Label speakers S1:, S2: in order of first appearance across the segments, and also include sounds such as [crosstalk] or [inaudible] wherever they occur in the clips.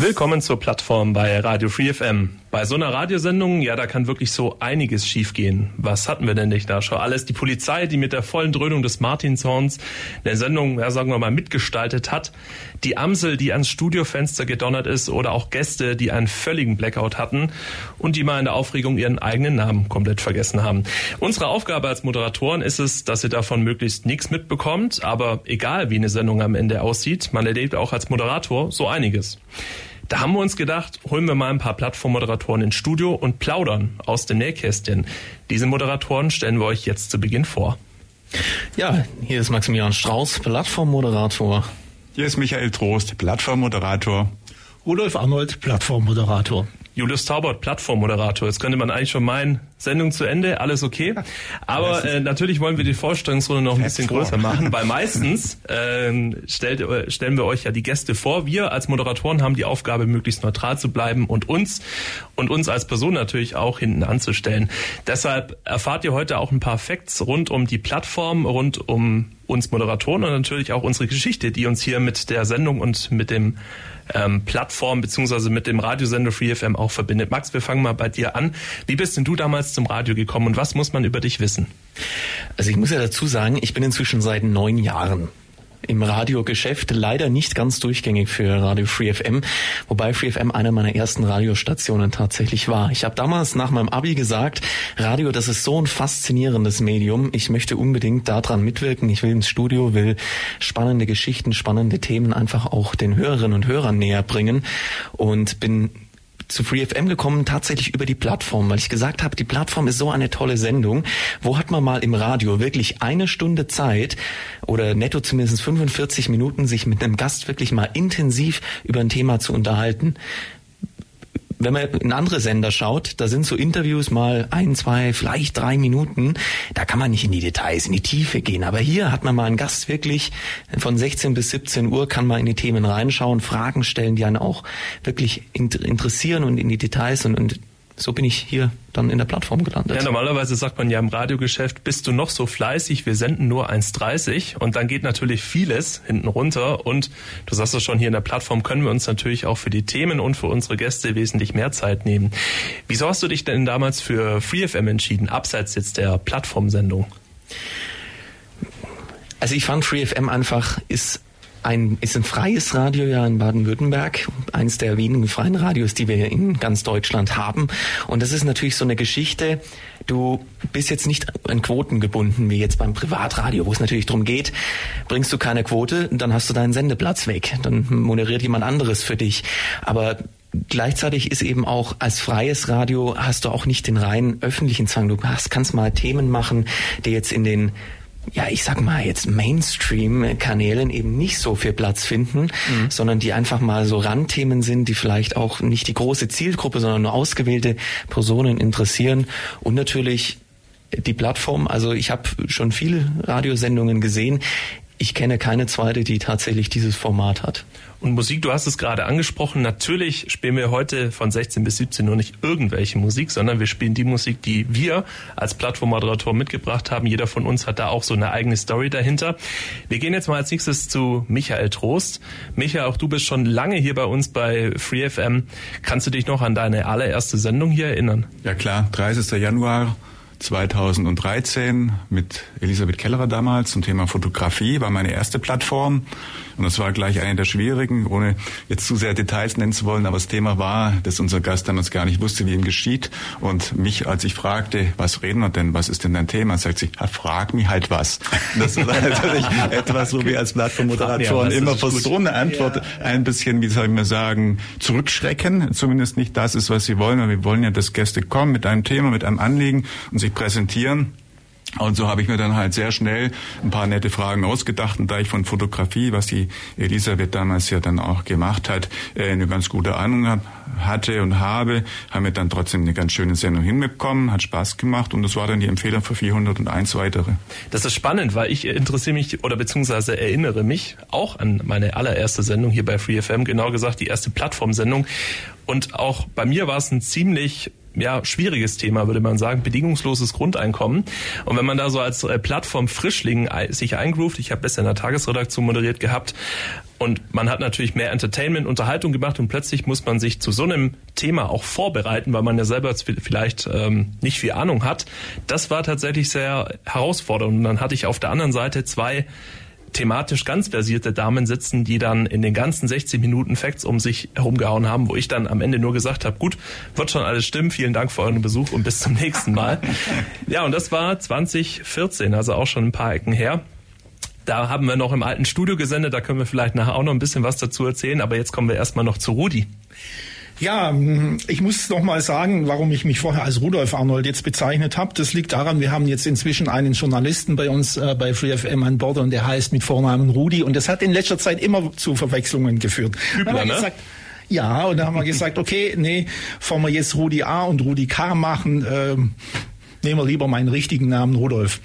S1: Willkommen zur Plattform bei Radio Free FM. Bei so einer Radiosendung, ja, da kann wirklich so einiges schiefgehen. Was hatten wir denn nicht da schon alles? Die Polizei, die mit der vollen Dröhnung des Martinshorns eine Sendung, ja, sagen wir mal, mitgestaltet hat. Die Amsel, die ans Studiofenster gedonnert ist oder auch Gäste, die einen völligen Blackout hatten und die mal in der Aufregung ihren eigenen Namen komplett vergessen haben. Unsere Aufgabe als Moderatoren ist es, dass ihr davon möglichst nichts mitbekommt, aber egal wie eine Sendung am Ende aussieht, man erlebt auch als Moderator so einiges. Da haben wir uns gedacht, holen wir mal ein paar Plattformmoderatoren ins Studio und plaudern aus den Nähkästchen. Diese Moderatoren stellen wir euch jetzt zu Beginn vor.
S2: Ja, hier ist Maximilian Strauß, Plattformmoderator.
S3: Hier ist Michael Trost, Plattformmoderator.
S4: Rudolf Arnold, Plattformmoderator.
S1: Julius Taubert, Plattformmoderator. Jetzt könnte man eigentlich schon meinen, Sendung zu Ende, alles okay. Aber äh, natürlich wollen wir die Vorstellungsrunde noch ein bisschen größer machen, weil [laughs] meistens ähm, stellt, äh, stellen wir euch ja die Gäste vor. Wir als Moderatoren haben die Aufgabe, möglichst neutral zu bleiben und uns und uns als Person natürlich auch hinten anzustellen. Deshalb erfahrt ihr heute auch ein paar Facts rund um die Plattform, rund um uns Moderatoren und natürlich auch unsere Geschichte, die uns hier mit der Sendung und mit dem ähm, Plattform beziehungsweise mit dem Radiosender FreeFM auch verbindet. Max, wir fangen mal bei dir an. Wie bist denn du damals zum Radio gekommen und was muss man über dich wissen?
S2: Also ich muss ja dazu sagen, ich bin inzwischen seit neun Jahren im Radiogeschäft, leider nicht ganz durchgängig für Radio Free FM, wobei Free FM eine meiner ersten Radiostationen tatsächlich war. Ich habe damals nach meinem Abi gesagt, Radio, das ist so ein faszinierendes Medium, ich möchte unbedingt daran mitwirken, ich will ins Studio, will spannende Geschichten, spannende Themen einfach auch den Hörerinnen und Hörern näher bringen und bin zu FreeFM gekommen, tatsächlich über die Plattform, weil ich gesagt habe, die Plattform ist so eine tolle Sendung. Wo hat man mal im Radio wirklich eine Stunde Zeit oder netto zumindest 45 Minuten, sich mit einem Gast wirklich mal intensiv über ein Thema zu unterhalten? Wenn man in andere Sender schaut, da sind so Interviews mal ein, zwei, vielleicht drei Minuten. Da kann man nicht in die Details, in die Tiefe gehen. Aber hier hat man mal einen Gast wirklich von 16 bis 17 Uhr kann man in die Themen reinschauen, Fragen stellen, die einen auch wirklich interessieren und in die Details und, und so bin ich hier dann in der Plattform gelandet.
S1: Ja, normalerweise sagt man ja im Radiogeschäft, bist du noch so fleißig, wir senden nur 1,30 und dann geht natürlich vieles hinten runter und du sagst es schon, hier in der Plattform können wir uns natürlich auch für die Themen und für unsere Gäste wesentlich mehr Zeit nehmen. Wieso hast du dich denn damals für FreeFM entschieden, abseits jetzt der Plattformsendung?
S2: Also ich fand FreeFM einfach ist ein, ist ein freies Radio ja in Baden-Württemberg, eines der wenigen freien Radios, die wir in ganz Deutschland haben. Und das ist natürlich so eine Geschichte, du bist jetzt nicht an Quoten gebunden, wie jetzt beim Privatradio, wo es natürlich darum geht, bringst du keine Quote, dann hast du deinen Sendeplatz weg, dann moderiert jemand anderes für dich. Aber Gleichzeitig ist eben auch als freies Radio hast du auch nicht den reinen öffentlichen Zwang. Du hast, kannst mal Themen machen, die jetzt in den ja, ich sag mal jetzt Mainstream-Kanälen eben nicht so viel Platz finden, mhm. sondern die einfach mal so Randthemen sind, die vielleicht auch nicht die große Zielgruppe, sondern nur ausgewählte Personen interessieren und natürlich die Plattform. Also ich habe schon viele Radiosendungen gesehen. Ich kenne keine zweite, die tatsächlich dieses Format hat.
S1: Und Musik, du hast es gerade angesprochen, natürlich spielen wir heute von 16 bis 17 nur nicht irgendwelche Musik, sondern wir spielen die Musik, die wir als Plattformmoderator mitgebracht haben. Jeder von uns hat da auch so eine eigene Story dahinter. Wir gehen jetzt mal als nächstes zu Michael Trost. Michael, auch du bist schon lange hier bei uns bei FreeFM. Kannst du dich noch an deine allererste Sendung hier erinnern?
S3: Ja klar, 30. Januar 2013 mit Elisabeth Kellerer damals zum Thema Fotografie, war meine erste Plattform. Und das war gleich eine der schwierigen, ohne jetzt zu sehr Details nennen zu wollen. Aber das Thema war, dass unser Gast damals gar nicht wusste, wie ihm geschieht. Und mich, als ich fragte, was reden wir denn, was ist denn dein Thema, sagt sie, frag mich halt was. Das ist [laughs] natürlich etwas, wo wir als Plattformmoderatoren immer vor so eine Antwort ja. ein bisschen, wie soll ich mal sagen, zurückschrecken. Zumindest nicht das ist, was sie wollen. Und wir wollen ja, dass Gäste kommen mit einem Thema, mit einem Anliegen und sich präsentieren. Und so habe ich mir dann halt sehr schnell ein paar nette Fragen ausgedacht. Und da ich von Fotografie, was die Elisabeth damals ja dann auch gemacht hat, äh, eine ganz gute Ahnung hatte und habe, haben wir dann trotzdem eine ganz schöne Sendung hinbekommen, hat Spaß gemacht und das war dann die Empfehlung für 401 weitere.
S1: Das ist spannend, weil ich interessiere mich oder beziehungsweise erinnere mich auch an meine allererste Sendung hier bei FreeFM, genau gesagt die erste Plattformsendung. Und auch bei mir war es ein ziemlich ja, schwieriges Thema, würde man sagen, bedingungsloses Grundeinkommen. Und wenn man da so als äh, Plattform Frischling sich eingroovt, ich habe besser in der Tagesredaktion moderiert gehabt, und man hat natürlich mehr Entertainment, Unterhaltung gemacht und plötzlich muss man sich zu so einem Thema auch vorbereiten, weil man ja selber vielleicht ähm, nicht viel Ahnung hat. Das war tatsächlich sehr herausfordernd. Und dann hatte ich auf der anderen Seite zwei thematisch ganz versierte Damen sitzen, die dann in den ganzen 60 Minuten Facts um sich herumgehauen haben, wo ich dann am Ende nur gesagt habe, gut, wird schon alles stimmen, vielen Dank für euren Besuch und bis zum nächsten Mal. [laughs] ja, und das war 2014, also auch schon ein paar Ecken her. Da haben wir noch im alten Studio gesendet, da können wir vielleicht nachher auch noch ein bisschen was dazu erzählen, aber jetzt kommen wir erstmal noch zu Rudi.
S4: Ja, ich muss noch mal sagen, warum ich mich vorher als Rudolf Arnold jetzt bezeichnet habe. Das liegt daran, wir haben jetzt inzwischen einen Journalisten bei uns äh, bei FreeFM an Bord und der heißt mit Vornamen Rudi und das hat in letzter Zeit immer zu Verwechslungen geführt.
S1: Hübner, ne?
S4: Gesagt, ja, und da haben wir gesagt, okay, nee, bevor wir jetzt Rudi A und Rudi K machen, ähm, nehmen wir lieber meinen richtigen Namen Rudolf.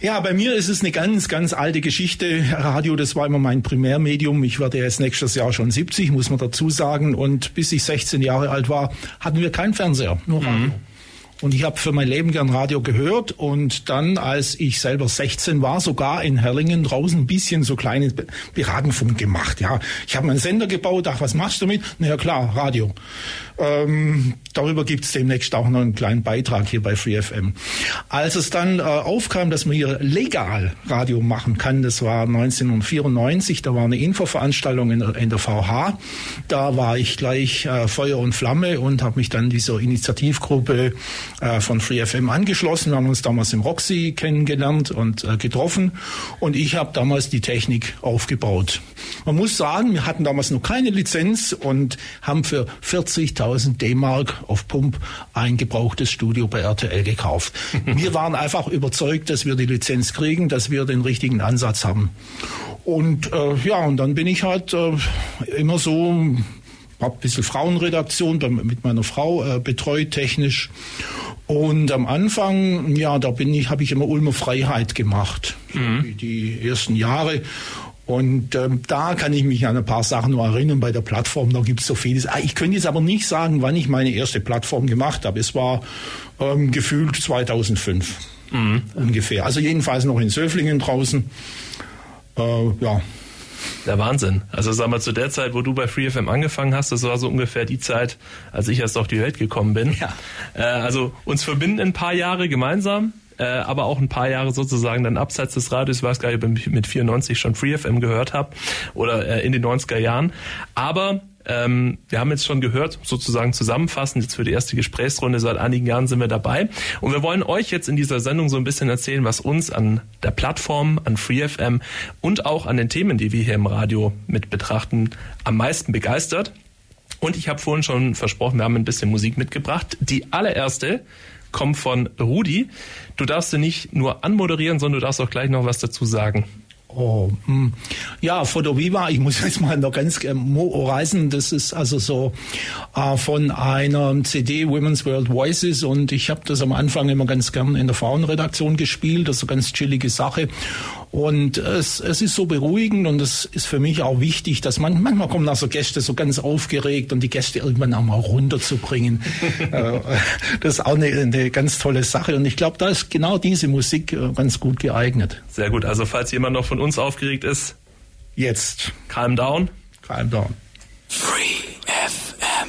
S4: Ja, bei mir ist es eine ganz, ganz alte Geschichte. Radio, das war immer mein Primärmedium. Ich werde jetzt nächstes Jahr schon 70, muss man dazu sagen. Und bis ich 16 Jahre alt war, hatten wir keinen Fernseher, nur Radio. Mhm. Und ich habe für mein Leben gern Radio gehört. Und dann, als ich selber 16 war, sogar in Herlingen draußen ein bisschen so kleine Piratenfunk gemacht. Ja, ich habe einen Sender gebaut. Ach, was machst du damit? Na ja, klar, Radio. Ähm, darüber gibt es demnächst auch noch einen kleinen Beitrag hier bei FreeFM. Als es dann äh, aufkam, dass man hier legal Radio machen kann, das war 1994, da war eine Infoveranstaltung in, in der VH. Da war ich gleich äh, Feuer und Flamme und habe mich dann dieser Initiativgruppe äh, von FreeFM angeschlossen. Wir haben uns damals im Roxy kennengelernt und äh, getroffen und ich habe damals die Technik aufgebaut. Man muss sagen, wir hatten damals noch keine Lizenz und haben für 40.000 D-Mark auf Pump ein gebrauchtes Studio bei RTL gekauft. [laughs] wir waren einfach überzeugt, dass wir die Lizenz kriegen, dass wir den richtigen Ansatz haben. Und äh, ja, und dann bin ich halt äh, immer so habe ein bisschen Frauenredaktion mit meiner Frau äh, betreut technisch. Und am Anfang, ja, da bin ich, habe ich immer Ulmer Freiheit gemacht, mhm. die, ersten Jahre. Und ähm, da kann ich mich an ein paar Sachen noch erinnern bei der Plattform. Da gibt es so vieles. Ah, ich könnte jetzt aber nicht sagen, wann ich meine erste Plattform gemacht habe. Es war ähm, gefühlt 2005 mhm. ungefähr. Also jedenfalls noch in Söflingen draußen. Äh, ja.
S1: Der Wahnsinn. Also sag mal, zu der Zeit, wo du bei FreeFM angefangen hast, das war so ungefähr die Zeit, als ich erst auf die Welt gekommen bin. Ja. Äh, also uns verbinden ein paar Jahre gemeinsam äh, aber auch ein paar Jahre sozusagen dann abseits des Radios, ich weiß gar nicht, ob ich mit 94 schon Free FM gehört habe oder äh, in den 90er Jahren. Aber ähm, wir haben jetzt schon gehört, sozusagen zusammenfassend, jetzt für die erste Gesprächsrunde, seit einigen Jahren sind wir dabei. Und wir wollen euch jetzt in dieser Sendung so ein bisschen erzählen, was uns an der Plattform, an FreeFM und auch an den Themen, die wir hier im Radio mit betrachten, am meisten begeistert. Und ich habe vorhin schon versprochen, wir haben ein bisschen Musik mitgebracht. Die allererste kommt von Rudi. Du darfst sie nicht nur anmoderieren, sondern du darfst auch gleich noch was dazu sagen.
S4: Oh, hm. ja, Foto Viva, ich muss jetzt mal noch ganz äh, reisen. Das ist also so äh, von einer CD Women's World Voices und ich habe das am Anfang immer ganz gern in der Frauenredaktion gespielt. Eine ganz chillige Sache. Und es, es ist so beruhigend und es ist für mich auch wichtig, dass man, manchmal kommen also Gäste so ganz aufgeregt und die Gäste irgendwann auch mal runterzubringen. [laughs] Äh, das ist auch eine, eine ganz tolle Sache und ich glaube, da ist genau diese Musik äh, ganz gut geeignet.
S1: Sehr gut. Also falls jemand noch von uns aufgeregt ist,
S4: jetzt.
S1: Calm down.
S4: Calm down.
S5: Free FM.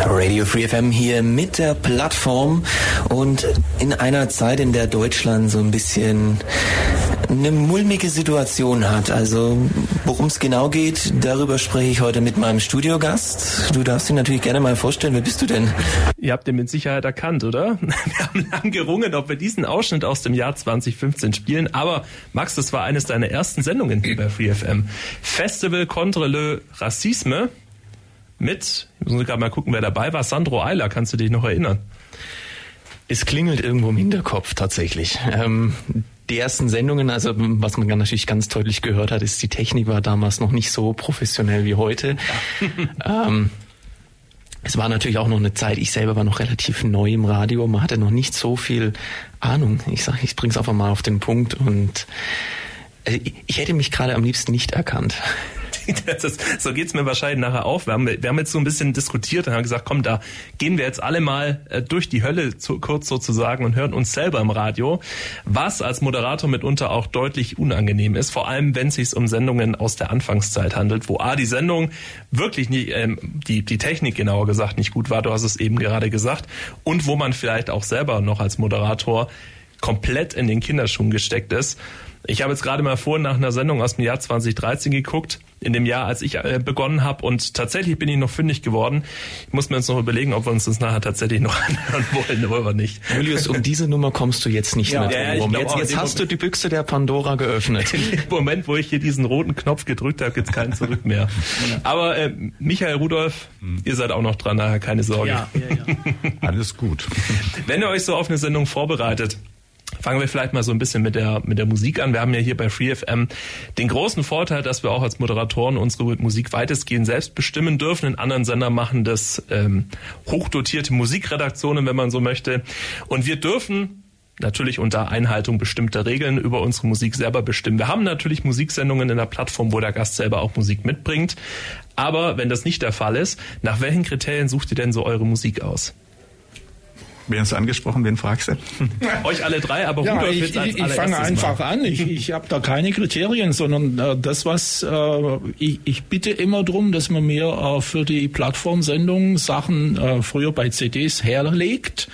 S5: Radio Free FM hier mit der Plattform und in einer Zeit, in der Deutschland so ein bisschen eine mulmige Situation hat. Also worum es genau geht, darüber spreche ich heute mit meinem Studiogast. Du darfst ihn natürlich gerne mal vorstellen. Wer bist du denn?
S1: Ihr habt ihn mit Sicherheit erkannt, oder? [laughs] Wir haben lang gerungen, ob wir diesen Ausschnitt aus dem Jahr 2015 spielen. Aber Max, das war eines deiner ersten Sendungen bei Free FM. Festival contre le Racisme mit, ich muss gerade mal gucken, wer dabei war, Sandro Eiler, kannst du dich noch erinnern?
S2: Es klingelt irgendwo im Hinterkopf tatsächlich. Ähm, die ersten Sendungen, also was man natürlich ganz deutlich gehört hat, ist, die Technik war damals noch nicht so professionell wie heute. Ja. [laughs] ähm, es war natürlich auch noch eine Zeit, ich selber war noch relativ neu im Radio, man hatte noch nicht so viel Ahnung. Ich sage, ich bring's einfach mal auf den Punkt und äh, ich hätte mich gerade am liebsten nicht erkannt. [laughs]
S1: ist, so geht's mir wahrscheinlich nachher auf. Wir haben, wir haben jetzt so ein bisschen diskutiert und haben gesagt, komm, da gehen wir jetzt alle mal äh, durch die Hölle zu, kurz sozusagen und hören uns selber im Radio, was als Moderator mitunter auch deutlich unangenehm ist, vor allem wenn es sich um Sendungen aus der Anfangszeit handelt, wo A, die Sendung wirklich nicht, ähm, die, die Technik genauer gesagt nicht gut war, du hast es eben gerade gesagt, und wo man vielleicht auch selber noch als Moderator komplett in den Kinderschuhen gesteckt ist. Ich habe jetzt gerade mal vorhin nach einer Sendung aus dem Jahr 2013 geguckt, in dem Jahr, als ich äh, begonnen habe und tatsächlich bin ich noch fündig geworden. Ich muss mir jetzt noch überlegen, ob wir uns das nachher tatsächlich noch [laughs] anhören wollen oder nicht.
S2: Julius, um diese Nummer kommst du jetzt nicht
S1: ja,
S2: mehr drum
S1: ja,
S2: Jetzt, jetzt hast du die Büchse der Pandora geöffnet. [laughs]
S1: Im Moment, wo ich hier diesen roten Knopf gedrückt habe, gibt's keinen Zurück mehr. Aber äh, Michael Rudolf, hm. ihr seid auch noch dran, nachher keine Sorge. Ja, ja,
S3: ja. [laughs] Alles gut.
S1: Wenn ihr euch so auf eine Sendung vorbereitet, Fangen wir vielleicht mal so ein bisschen mit der, mit der Musik an. Wir haben ja hier bei FreeFM den großen Vorteil, dass wir auch als Moderatoren unsere Musik weitestgehend selbst bestimmen dürfen. In anderen Sendern machen das ähm, hochdotierte Musikredaktionen, wenn man so möchte. Und wir dürfen natürlich unter Einhaltung bestimmter Regeln über unsere Musik selber bestimmen. Wir haben natürlich Musiksendungen in der Plattform, wo der Gast selber auch Musik mitbringt. Aber wenn das nicht der Fall ist, nach welchen Kriterien sucht ihr denn so eure Musik aus?
S3: Wen hast du angesprochen? Wen fragst du? [laughs]
S1: Euch alle drei, aber
S4: ja, Rudolf ich, als ich, ich fange einfach mal. an. Ich, [laughs] ich habe da keine Kriterien, sondern äh, das, was äh, ich, ich bitte immer drum, dass man mir äh, für die Plattformsendung Sachen äh, früher bei CDs herlegt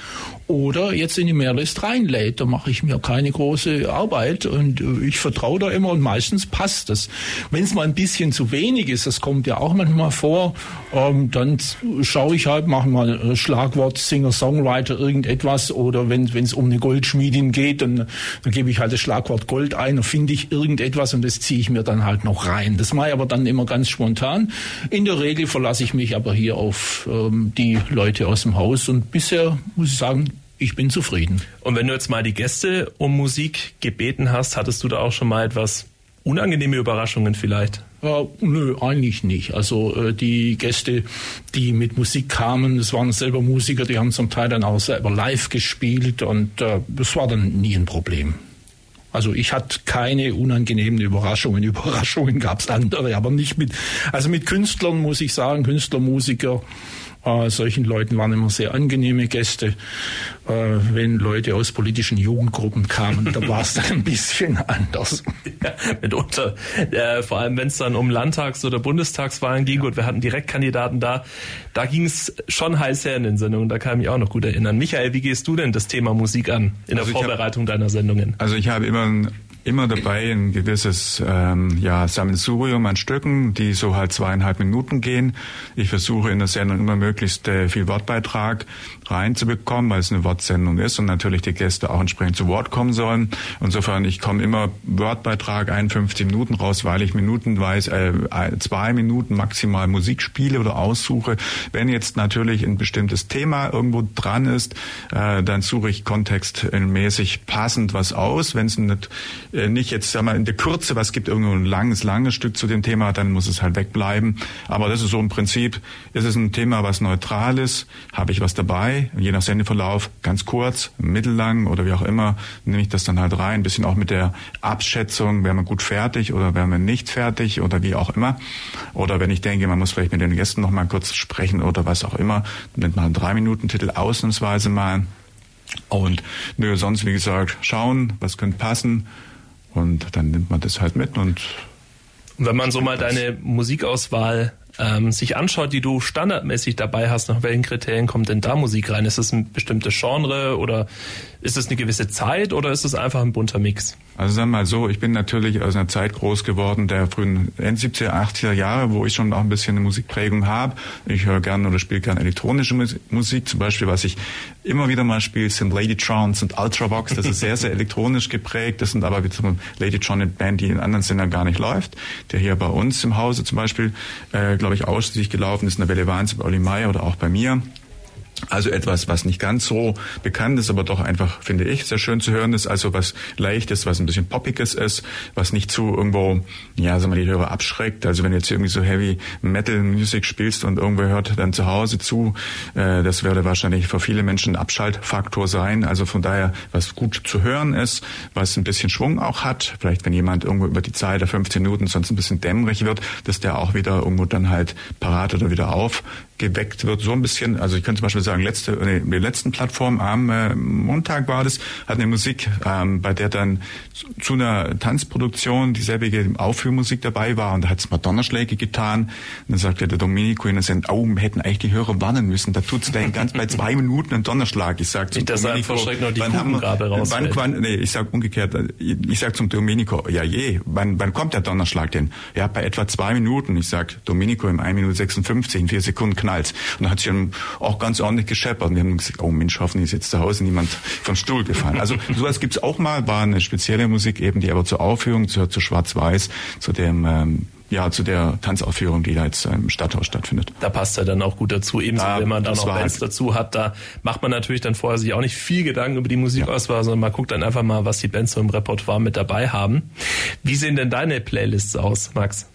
S4: oder jetzt in die Maillist reinlädt. Da mache ich mir keine große Arbeit und äh, ich vertraue da immer und meistens passt das. Wenn es mal ein bisschen zu wenig ist, das kommt ja auch manchmal vor, ähm, dann schaue ich halt, mache mal Schlagwort Singer-Songwriter irgendetwas oder wenn es um eine Goldschmiedin geht, dann, dann gebe ich halt das Schlagwort Gold ein, dann finde ich irgendetwas und das ziehe ich mir dann halt noch rein. Das mache ich aber dann immer ganz spontan. In der Regel verlasse ich mich aber hier auf ähm, die Leute aus dem Haus und bisher muss ich sagen, ich bin zufrieden.
S1: Und wenn du jetzt mal die Gäste um Musik gebeten hast, hattest du da auch schon mal etwas unangenehme Überraschungen vielleicht?
S4: Äh, nö, eigentlich nicht. Also äh, die Gäste, die mit Musik kamen, das waren selber Musiker, die haben zum Teil dann auch selber live gespielt und äh, das war dann nie ein Problem. Also ich hatte keine unangenehmen Überraschungen. [laughs] Überraschungen gab es andere, aber nicht mit. Also mit Künstlern muss ich sagen, Künstler, Musiker, äh, solchen Leuten waren immer sehr angenehme Gäste. Äh, wenn Leute aus politischen Jugendgruppen kamen, da war es dann ein bisschen anders. [laughs]
S1: Ja, mitunter. Äh, vor allem, wenn es dann um Landtags- oder Bundestagswahlen ging, ja. und wir hatten Direktkandidaten da, da ging es schon heiß her in den Sendungen. Da kann ich mich auch noch gut erinnern. Michael, wie gehst du denn das Thema Musik an in also der Vorbereitung hab, deiner Sendungen?
S3: Also ich habe immer ein immer dabei ein gewisses ähm, ja, Sammelsurium an Stücken, die so halt zweieinhalb Minuten gehen. Ich versuche in der Sendung immer möglichst äh, viel Wortbeitrag reinzubekommen, weil es eine Wortsendung ist und natürlich die Gäste auch entsprechend zu Wort kommen sollen. Insofern, ich komme immer Wortbeitrag 51 Minuten raus, weil ich minutenweise äh, zwei Minuten maximal Musik spiele oder aussuche. Wenn jetzt natürlich ein bestimmtes Thema irgendwo dran ist, äh, dann suche ich kontextmäßig passend was aus. Wenn es nicht äh, nicht jetzt sag mal in der Kürze, was gibt irgendwo ein langes, langes Stück zu dem Thema, dann muss es halt wegbleiben. Aber das ist so im Prinzip, ist es ein Thema, was neutral ist, habe ich was dabei, je nach Sendeverlauf, ganz kurz, mittellang oder wie auch immer, nehme ich das dann halt rein, ein bisschen auch mit der Abschätzung, wären wir gut fertig oder wären wir nicht fertig oder wie auch immer. Oder wenn ich denke, man muss vielleicht mit den Gästen noch mal kurz sprechen oder was auch immer, nimmt man einen drei Minuten Titel ausnahmsweise mal. Und nö, sonst wie gesagt, schauen, was könnte passen und dann nimmt man das halt mit und
S1: wenn man so mal deine Musikauswahl ähm, sich anschaut, die du standardmäßig dabei hast, nach welchen Kriterien kommt denn da Musik rein? Ist es ein bestimmtes Genre oder ist es eine gewisse Zeit oder ist es einfach ein bunter Mix?
S3: Also sagen wir mal so, ich bin natürlich aus einer Zeit groß geworden, der frühen End 70er, 80er Jahre, wo ich schon auch ein bisschen eine Musikprägung habe. Ich höre gerne oder spiele gerne elektronische Musik. Zum Beispiel, was ich immer wieder mal spiele, sind Ladytrons und Ultravox. Das ist sehr, sehr elektronisch geprägt. Das sind aber wie zum Ladytron eine Band, die in anderen Sendern gar nicht läuft. Der hier bei uns im Hause zum Beispiel, äh, glaube ich, ausschließlich gelaufen ist, in der Welle Wahns bei Olli Meyer oder auch bei mir. Also etwas, was nicht ganz so bekannt ist, aber doch einfach, finde ich, sehr schön zu hören ist. Also was leichtes, was ein bisschen poppiges ist, was nicht zu irgendwo, ja, sagen wir, die Hörer abschreckt. Also wenn jetzt irgendwie so Heavy Metal Music spielst und irgendwer hört dann zu Hause zu, äh, das würde wahrscheinlich für viele Menschen ein Abschaltfaktor sein. Also von daher, was gut zu hören ist, was ein bisschen Schwung auch hat. Vielleicht wenn jemand irgendwo über die Zeit der 15 Minuten sonst ein bisschen dämmerig wird, dass der auch wieder irgendwo dann halt parat oder wieder aufgeweckt wird. So ein bisschen, also ich könnte zum Beispiel sagen, letzte, nee, die letzten Plattform am äh, Montag war das, hat eine Musik, ähm, bei der dann zu, zu einer Tanzproduktion dieselbige Aufführmusik dabei war und da hat es Madonna-Schläge getan. Und dann sagte der Domenico in der oh, wir hätten eigentlich die Hörer warnen müssen. Da tut's gleich ganz bei zwei Minuten einen Donnerschlag. Ich sag zum
S1: das Domenico, noch die wann haben,
S3: wann, wann, nee, ich sag umgekehrt, ich sag zum Domenico, ja je, wann, wann kommt der Donnerschlag denn? Ja, bei etwa zwei Minuten. Ich sag, Domenico im 1 Minute 56, in vier Sekunden knallt. Und dann hat sich auch ganz ordentlich gescheppert. Und wir haben gesagt, oh Mensch, hoffentlich ist jetzt zu Hause niemand vom Stuhl gefallen. Also sowas gibt's auch mal, war eine spezielle Musik eben, die aber zur Aufführung, zu, zu Schwarz-Weiß, zu dem ähm, ja, zu der Tanzaufführung, die da jetzt im Stadthaus stattfindet.
S1: Da passt er dann auch gut dazu. Ebenso, da, wenn man da noch Bands halt dazu hat, da macht man natürlich dann vorher sich auch nicht viel Gedanken über die Musikauswahl, ja. sondern man guckt dann einfach mal, was die Bands so im Repertoire mit dabei haben. Wie sehen denn deine Playlists aus, Max?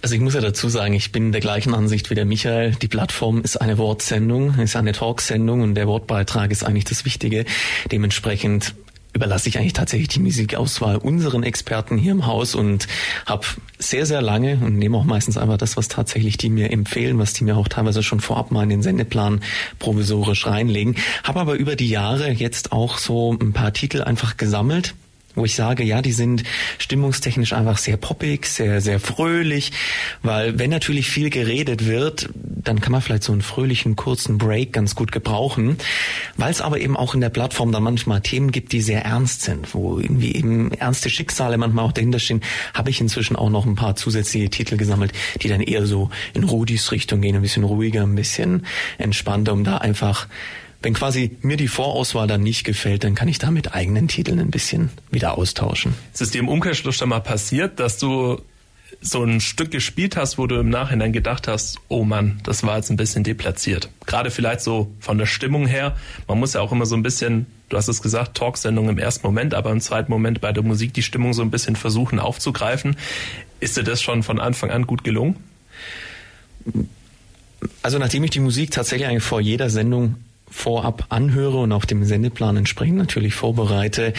S2: Also ich muss ja dazu sagen, ich bin der gleichen Ansicht wie der Michael. Die Plattform ist eine Wortsendung, ist eine Talksendung und der Wortbeitrag ist eigentlich das Wichtige. Dementsprechend überlasse ich eigentlich tatsächlich die Musikauswahl unseren Experten hier im Haus und habe sehr, sehr lange und nehme auch meistens einfach das, was tatsächlich die mir empfehlen, was die mir auch teilweise schon vorab mal in den Sendeplan provisorisch reinlegen. Habe aber über die Jahre jetzt auch so ein paar Titel einfach gesammelt, wo ich sage, ja, die sind stimmungstechnisch einfach sehr poppig, sehr, sehr fröhlich, weil wenn natürlich viel geredet wird, dann kann man vielleicht so einen fröhlichen, kurzen Break ganz gut gebrauchen, weil es aber eben auch in der Plattform dann manchmal Themen gibt, die sehr ernst sind, wo irgendwie eben ernste Schicksale manchmal auch dahinter stehen, habe ich inzwischen auch noch ein paar zusätzliche Titel gesammelt, die dann eher so in Rudis Richtung gehen, ein bisschen ruhiger, ein bisschen entspannter, um da einfach wenn quasi mir die Vorauswahl dann nicht gefällt, dann kann ich da mit eigenen Titeln ein bisschen wieder austauschen.
S1: Ist es dir im Umkehrschluss schon mal passiert, dass du so ein Stück gespielt hast, wo du im Nachhinein gedacht hast, oh Mann, das war jetzt ein bisschen deplatziert. Gerade vielleicht so von der Stimmung her. Man muss ja auch immer so ein bisschen, du hast es gesagt, Talksendung im ersten Moment, aber im zweiten Moment bei der Musik die Stimmung so ein bisschen versuchen aufzugreifen. Ist dir das schon von Anfang an gut gelungen?
S2: Also nachdem ich die Musik tatsächlich eigentlich vor jeder Sendung vorab anhöre und auf dem Sendeplan entsprechend natürlich vorbereite,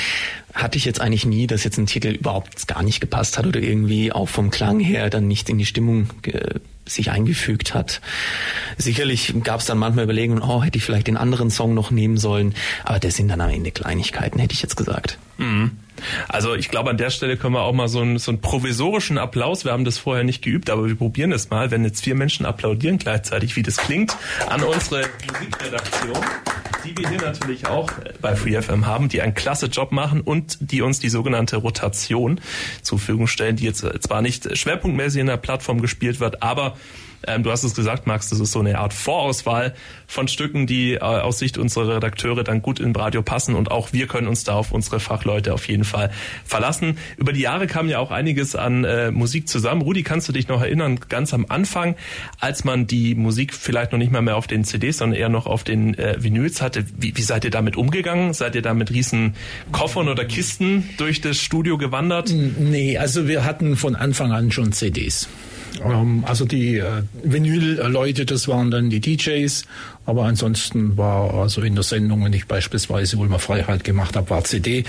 S2: hatte ich jetzt eigentlich nie, dass jetzt ein Titel überhaupt gar nicht gepasst hat oder irgendwie auch vom Klang her dann nicht in die Stimmung äh, sich eingefügt hat. Sicherlich gab es dann manchmal Überlegungen, oh, hätte ich vielleicht den anderen Song noch nehmen sollen, aber das sind dann am Ende Kleinigkeiten, hätte ich jetzt gesagt.
S1: Mhm. Also ich glaube, an der Stelle können wir auch mal so einen, so einen provisorischen Applaus, wir haben das vorher nicht geübt, aber wir probieren es mal, wenn jetzt vier Menschen applaudieren gleichzeitig, wie das klingt, an unsere Musikredaktion, die wir hier natürlich auch bei FreeFM haben, die einen klasse Job machen und die uns die sogenannte Rotation zur Verfügung stellen, die jetzt zwar nicht schwerpunktmäßig in der Plattform gespielt wird, aber ähm, du hast es gesagt, Max, das ist so eine Art Vorauswahl von Stücken, die äh, aus Sicht unserer Redakteure dann gut in Radio passen und auch wir können uns da auf unsere Fachleute auf jeden Fall verlassen. Über die Jahre kam ja auch einiges an äh, Musik zusammen. Rudi, kannst du dich noch erinnern, ganz am Anfang, als man die Musik vielleicht noch nicht mal mehr auf den CDs, sondern eher noch auf den äh, Vinyls hatte, wie, wie seid ihr damit umgegangen? Seid ihr da mit riesen Koffern oder Kisten durch das Studio gewandert?
S4: Nee, also wir hatten von Anfang an schon CDs. Ähm, also die äh, Vinyl-Leute, das waren dann die DJs, aber ansonsten war also in der Sendung, wenn ich beispielsweise wohl mal Freiheit gemacht habe, war CD.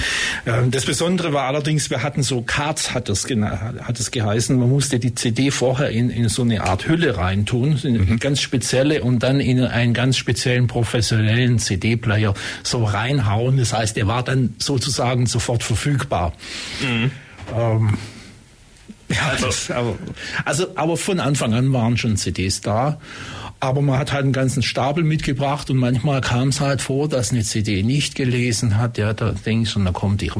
S4: Ähm, das Besondere war allerdings, wir hatten so Cards, hat es, hat es geheißen, man musste die CD vorher in, in so eine Art Hülle reintun, eine mhm. ganz spezielle und dann in einen ganz speziellen professionellen CD-Player so reinhauen. Das heißt, er war dann sozusagen sofort verfügbar. Mhm. Ähm, ja, also, das, aber, also, aber von Anfang an waren schon CDs da. Aber man hat halt einen ganzen Stapel mitgebracht und manchmal kam es halt vor, dass eine CD nicht gelesen hat, ja, da denkst und dann kommt die äh,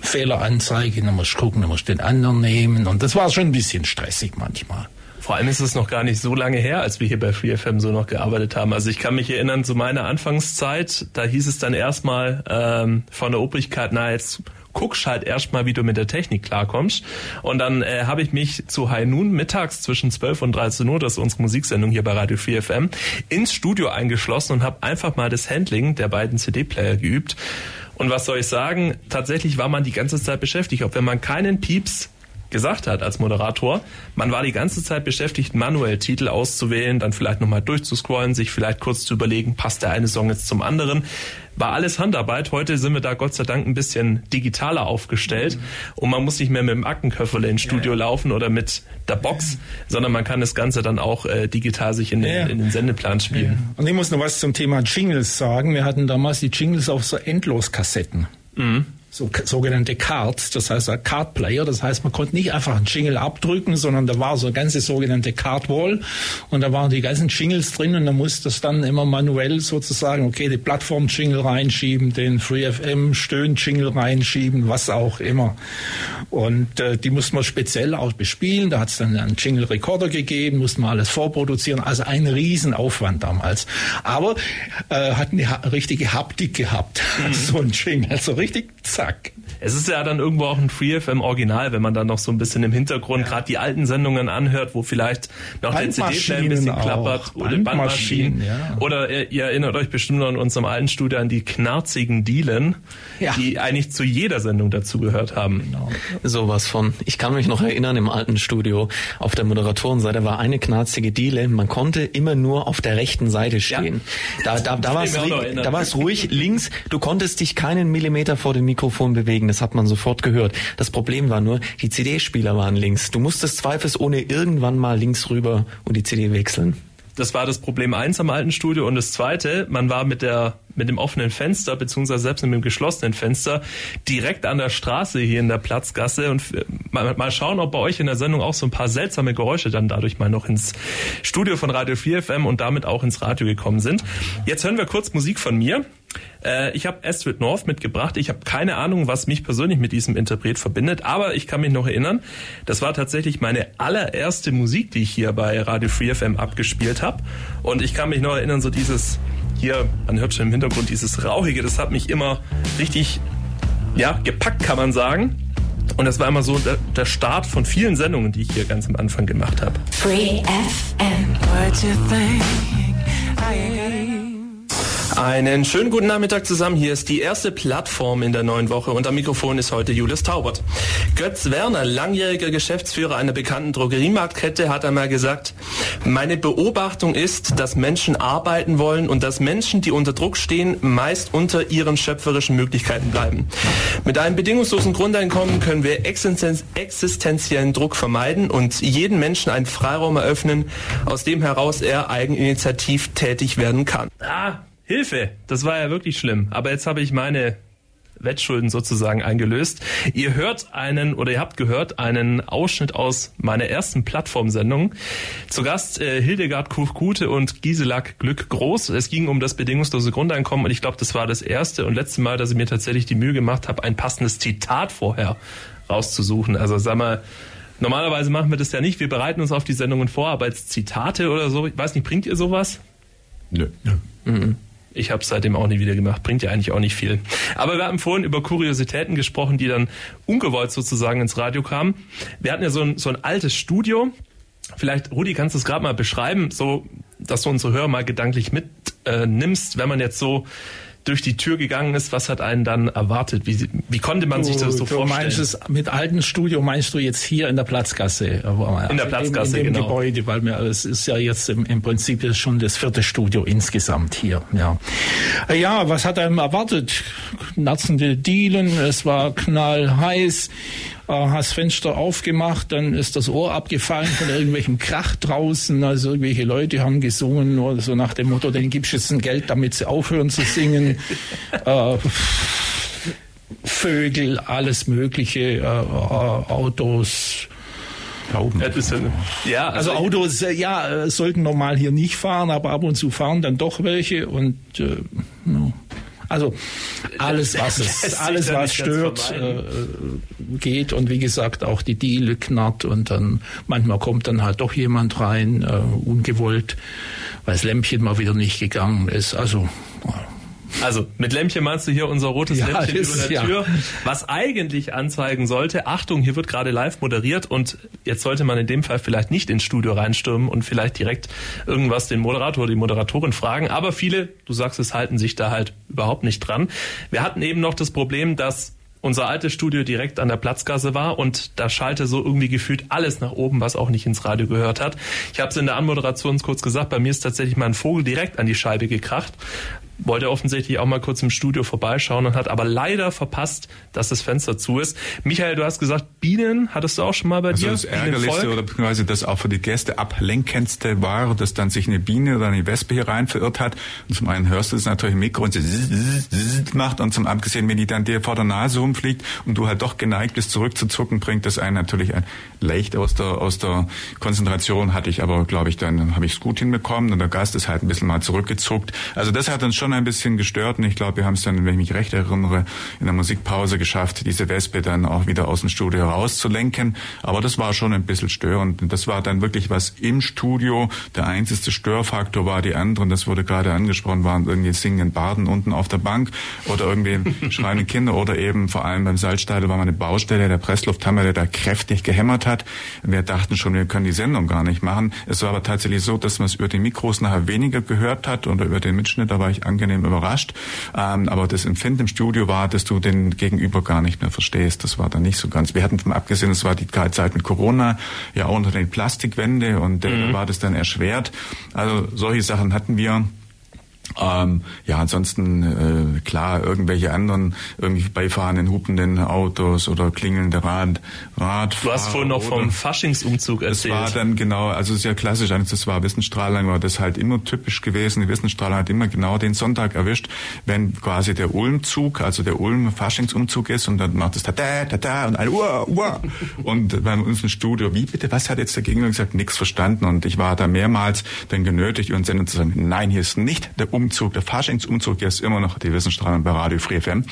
S4: Fehleranzeige, dann musst du gucken, dann musst du den anderen nehmen und das war schon ein bisschen stressig manchmal.
S1: Vor allem ist es noch gar nicht so lange her, als wir hier bei FreeFM so noch gearbeitet haben. Also ich kann mich erinnern zu meiner Anfangszeit, da hieß es dann erstmal ähm, von der Obrigkeit, na jetzt guckst halt erstmal, wie du mit der Technik klarkommst. Und dann äh, habe ich mich zu High Noon mittags zwischen 12 und 13 Uhr, das ist unsere Musiksendung hier bei Radio 4 FM, ins Studio eingeschlossen und habe einfach mal das Handling der beiden CD-Player geübt. Und was soll ich sagen? Tatsächlich war man die ganze Zeit beschäftigt, auch wenn man keinen Pieps gesagt hat als Moderator. Man war die ganze Zeit beschäftigt, manuell Titel auszuwählen, dann vielleicht nochmal durchzuscrollen, sich vielleicht kurz zu überlegen, passt der eine Song jetzt zum anderen. War alles Handarbeit. Heute sind wir da Gott sei Dank ein bisschen digitaler aufgestellt mhm. und man muss nicht mehr mit dem Aktenköfferle ins Studio ja, ja. laufen oder mit der Box, ja. sondern man kann das Ganze dann auch äh, digital sich in den, in den Sendeplan spielen.
S4: Und ich muss noch was zum Thema Jingles sagen. Wir hatten damals die Jingles auf so Endloskassetten. Mhm so, sogenannte Cards, das heißt ein Card Player, das heißt man konnte nicht einfach einen Jingle abdrücken, sondern da war so eine ganze sogenannte Card Wall und da waren die ganzen Jingles drin und da musste das dann immer manuell sozusagen, okay, die Plattform Jingle reinschieben, den Free FM Stöhn Jingle reinschieben, was auch immer. Und äh, die musste man speziell auch bespielen, da hat es dann einen Jingle Recorder gegeben, musste man alles vorproduzieren, also ein Riesenaufwand damals. Aber äh, hat eine richtige Haptik gehabt, mhm. [laughs] so ein Jingle, also richtig zack zack.
S1: Es ist ja dann irgendwo auch ein FreeFM Original, wenn man dann noch so ein bisschen im Hintergrund ja. gerade die alten Sendungen anhört, wo vielleicht noch der CD-Player ein bisschen klappert oder Bandmaschinen. Ja. Oder ihr, ihr, erinnert euch bestimmt noch in unserem alten Studio an die knarzigen Dielen, ja. die eigentlich zu jeder Sendung dazugehört haben. Genau.
S2: Sowas von. Ich kann mich noch erinnern im alten Studio auf der Moderatorenseite war eine knarzige Diele. Man konnte immer nur auf der rechten Seite stehen. Da, da, da war es ruhig links. Du konntest dich keinen Millimeter vor dem Mikrofon bewegen bewegen, das hat man sofort gehört. Das Problem war nur, die CD-Spieler waren links. Du musstest zweifelsohne irgendwann mal links rüber und die CD wechseln.
S1: Das war das Problem eins am alten Studio. Und das zweite, man war mit der, mit dem offenen Fenster, beziehungsweise selbst mit dem geschlossenen Fenster, direkt an der Straße hier in der Platzgasse. Und mal, mal schauen, ob bei euch in der Sendung auch so ein paar seltsame Geräusche dann dadurch mal noch ins Studio von Radio 4 FM und damit auch ins Radio gekommen sind. Jetzt hören wir kurz Musik von mir. Äh, ich habe Astrid North mitgebracht. Ich habe keine Ahnung, was mich persönlich mit diesem Interpret verbindet, aber ich kann mich noch erinnern, das war tatsächlich meine allererste Musik, die ich hier bei Radio Free FM abgespielt habe. Und ich kann mich noch erinnern, so dieses hier, man hört schon im Hintergrund dieses Rauchige, das hat mich immer richtig, ja, gepackt, kann man sagen. Und das war immer so der, der, Start von vielen Sendungen, die ich hier ganz am Anfang gemacht habe. Free FM. Einen schönen guten Nachmittag zusammen. Hier ist die erste Plattform in der neuen Woche und am Mikrofon ist heute Julius Taubert. Götz Werner, langjähriger Geschäftsführer einer bekannten Drogeriemarktkette, hat einmal gesagt, meine Beobachtung ist, dass Menschen arbeiten wollen und dass Menschen, die unter Druck stehen, meist unter ihren schöpferischen Möglichkeiten bleiben. Mit einem bedingungslosen Grundeinkommen können wir existenziellen Druck vermeiden und jeden Menschen einen Freiraum eröffnen, aus dem heraus er eigeninitiativ tätig werden kann. Ah, Hilfe, das war ja wirklich schlimm. Aber jetzt habe ich meine Wettschulden sozusagen eingelöst. Ihr hört einen oder ihr habt gehört einen Ausschnitt aus meiner ersten Plattformsendung. Zu Gast äh, Hildegard Kuchgute und Giselak Glück Groß. Es ging um das bedingungslose Grundeinkommen und ich glaube, das war das erste und letzte Mal, dass ich mir tatsächlich die Mühe gemacht habe, ein passendes Zitat vorher rauszusuchen. Also sag mal, normalerweise machen wir das ja nicht. Wir bereiten uns auf die Sendungen vor, aber als Zitate oder so, ich weiß nicht, bringt ihr sowas?
S3: Nö. Nö. Mhm.
S1: Ich habe es seitdem auch nie wieder gemacht. Bringt ja eigentlich auch nicht viel. Aber wir hatten vorhin über Kuriositäten gesprochen, die dann ungewollt sozusagen ins Radio kamen. Wir hatten ja so ein, so ein altes Studio. Vielleicht, Rudi, kannst du es gerade mal beschreiben, so dass du unsere Hörer mal gedanklich mitnimmst, äh, wenn man jetzt so durch die Tür gegangen ist, was hat einen dann erwartet? Wie, wie konnte man du, sich das so du vorstellen?
S4: Meinst es, mit alten Studio meinst du jetzt hier in der Platzgasse?
S1: Also in der Platzgasse,
S4: in, in
S1: dem
S4: genau. Gebäude, weil mir, es ist ja jetzt im, im Prinzip schon das vierte Studio insgesamt hier. Ja, ja was hat einem erwartet? Natzende Dielen, es war knallheiß äh, hast Fenster aufgemacht, dann ist das Ohr abgefallen von irgendwelchem Krach draußen. Also irgendwelche Leute haben gesungen, nur so nach dem Motto, denen gibst du jetzt ein Geld, damit sie aufhören zu singen. [laughs] äh, Vögel, alles Mögliche, äh, Autos, Da oben. Ja, also, also Autos, äh, ja, äh, sollten normal hier nicht fahren, aber ab und zu fahren dann doch welche und äh, no. Also alles, was es, alles, was stört, äh, geht und wie gesagt auch die Diele knarrt und dann manchmal kommt dann halt doch jemand rein, äh, ungewollt, weil das Lämpchen mal wieder nicht gegangen ist. Also
S1: also mit Lämpchen meinst du hier unser rotes ja, Lämpchen ist, über der Tür, ja. was eigentlich anzeigen sollte, Achtung, hier wird gerade live moderiert und jetzt sollte man in dem Fall vielleicht nicht ins Studio reinstürmen und vielleicht direkt irgendwas den Moderator, die Moderatorin fragen. Aber viele, du sagst es, halten sich da halt überhaupt nicht dran. Wir hatten eben noch das Problem, dass unser altes Studio direkt an der Platzgasse war und da schallte so irgendwie gefühlt alles nach oben, was auch nicht ins Radio gehört hat. Ich habe es in der Anmoderation kurz gesagt, bei mir ist tatsächlich mal ein Vogel direkt an die Scheibe gekracht wollte offensichtlich auch mal kurz im Studio vorbeischauen und hat aber leider verpasst, dass das Fenster zu ist. Michael, du hast gesagt, Bienen hattest du auch schon mal bei
S3: also
S1: dir?
S3: Das Ärgerlichste oder beziehungsweise das auch für die Gäste ablenkendste war, dass dann sich eine Biene oder eine Wespe hier rein verirrt hat. Und zum einen hörst du es natürlich im Mikro und sie macht und zum abgesehen, wenn die dann dir vor der Nase rumfliegt und du halt doch geneigt bist zurückzuzucken, bringt das einen natürlich ein leicht aus der aus der Konzentration hatte ich aber glaube ich dann habe ich es gut hinbekommen und der Gast ist halt ein bisschen mal zurückgezuckt. Also das hat uns schon schon ein bisschen gestört und ich glaube, wir haben es dann, wenn ich mich recht erinnere, in der Musikpause geschafft, diese Wespe dann auch wieder aus dem Studio rauszulenken. Aber das war schon ein bisschen störend. Und das war dann wirklich was im Studio. Der einzige Störfaktor war die anderen, das wurde gerade angesprochen, waren irgendwie singenden Baden unten auf der Bank oder irgendwie [laughs] schreiende Kinder oder eben vor allem beim Salzstadel war mal eine Baustelle, der Presslufthammer, der da kräftig gehämmert hat. Wir dachten schon, wir können die Sendung gar nicht machen. Es war aber tatsächlich so, dass man es über die Mikros nachher weniger gehört hat oder über den Mitschnitt, da war ich angenehm überrascht. Ähm, aber das Empfinden im Studio war, dass du den Gegenüber gar nicht mehr verstehst. Das war dann nicht so ganz. Wir hatten von abgesehen, es war die Zeit mit Corona, ja auch unter den Plastikwände und äh, mhm. war das dann erschwert. Also solche Sachen hatten wir. Ähm, ja, ansonsten äh, klar, irgendwelche anderen irgendwie beifahrenden, hupenden Autos oder klingelnde Rad, Rad.
S1: Du hast vorhin noch vom Faschingsumzug erzählt.
S3: Das war dann genau, also sehr klassisch, das war Wissenstrahler, war das halt immer typisch gewesen. Die Wissenstrahler hat immer genau den Sonntag erwischt, wenn quasi der Ulmzug, also der Ulm-Faschingsumzug ist und dann macht es da da da da und ein Uah, Uah. und bei uns im Studio, wie bitte, was hat jetzt der Gegner gesagt? Nichts verstanden und ich war da mehrmals dann genötigt, ihren Sender zu sagen, nein, hier ist nicht der Umzug, der Faschingsumzug, ist immer noch die Wissensstrahlung bei Radio Free FM.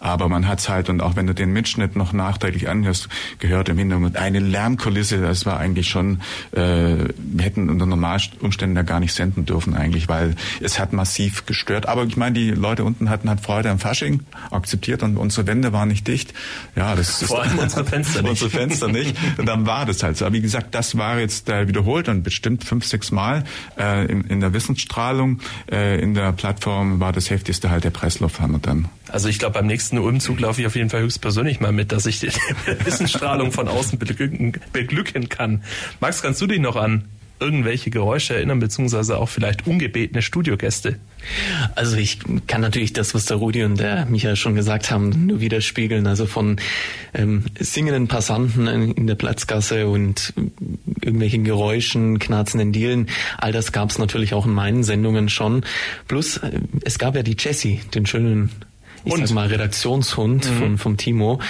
S3: Aber man hat's halt, und auch wenn du den Mitschnitt noch nachträglich anhörst, gehört im Hintergrund eine Lärmkulisse. Das war eigentlich schon, äh, wir hätten unter normalen Umständen ja gar nicht senden dürfen eigentlich, weil es hat massiv gestört. Aber ich meine, die Leute unten hatten halt Freude am Fasching, akzeptiert und unsere Wände waren nicht dicht. Ja, das
S1: ist Vor allem unsere Fenster [laughs] nicht.
S3: unsere Fenster nicht. Und dann war das halt so. Aber wie gesagt, das war jetzt äh, wiederholt und bestimmt fünf, sechs Mal äh, in, in der Wissensstrahlung äh, in der Plattform war das heftigste halt der Presslufthammer dann.
S1: Also ich glaube, beim nächsten Umzug laufe ich auf jeden Fall höchstpersönlich mal mit, dass ich die Wissensstrahlung von außen beglücken, beglücken kann. Max, kannst du dich noch an irgendwelche Geräusche erinnern, beziehungsweise auch vielleicht ungebetene Studiogäste?
S2: Also ich kann natürlich das, was der Rudi und der Michael schon gesagt haben, nur widerspiegeln. Also von ähm, singenden Passanten in der Platzgasse und irgendwelchen Geräuschen, knarzenden Dielen, all das gab es natürlich auch in meinen Sendungen schon. Plus äh, es gab ja die Jessie, den schönen ich und? sag mal, Redaktionshund mhm. von, vom Timo,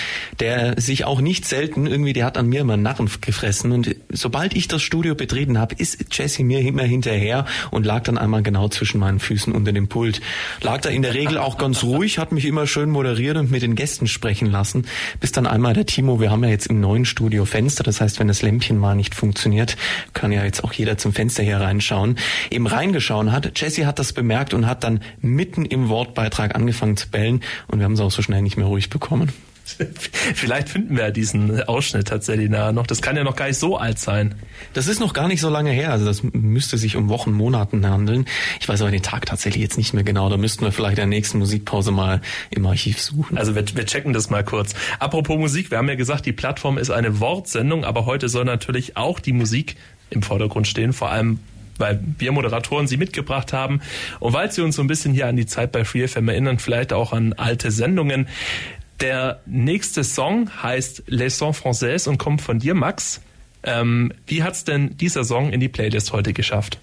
S2: der sich auch nicht selten irgendwie, der hat an mir immer einen Narren gefressen und sobald ich das Studio betreten habe, ist Jesse mir immer hinterher und lag dann einmal genau zwischen meinen Füßen unter dem Pult. Lag da in der Regel auch ganz ruhig, hat mich immer schön moderiert und mit den Gästen sprechen lassen, bis dann einmal der Timo, wir haben ja jetzt im neuen Studio Fenster, das heißt, wenn das Lämpchen mal nicht funktioniert, kann ja jetzt auch jeder zum Fenster hier reinschauen, eben reingeschaut hat. Jesse hat das bemerkt und hat dann mitten im Wortbeitrag angefangen zu bellen und wir haben es auch so schnell nicht mehr ruhig bekommen. [laughs]
S1: Vielleicht finden wir diesen Ausschnitt tatsächlich nachher noch. Das kann ja noch gar nicht so alt sein.
S2: Das ist noch gar nicht so lange her. Also das müsste sich um Wochen, Monaten handeln. Ich weiß aber den Tag tatsächlich jetzt nicht mehr genau. Da müssten wir vielleicht in der nächsten Musikpause mal im Archiv suchen.
S1: Also wir, wir checken das mal kurz. Apropos Musik, wir haben ja gesagt, die Plattform ist eine Wortsendung, aber heute soll natürlich auch die Musik im Vordergrund stehen. Vor allem weil wir Moderatoren sie mitgebracht haben und weil sie uns so ein bisschen hier an die Zeit bei FreeFM erinnern, vielleicht auch an alte Sendungen. Der nächste Song heißt Les Sons Français und kommt von dir, Max. Ähm, wie hat's denn dieser Song in die Playlist heute geschafft?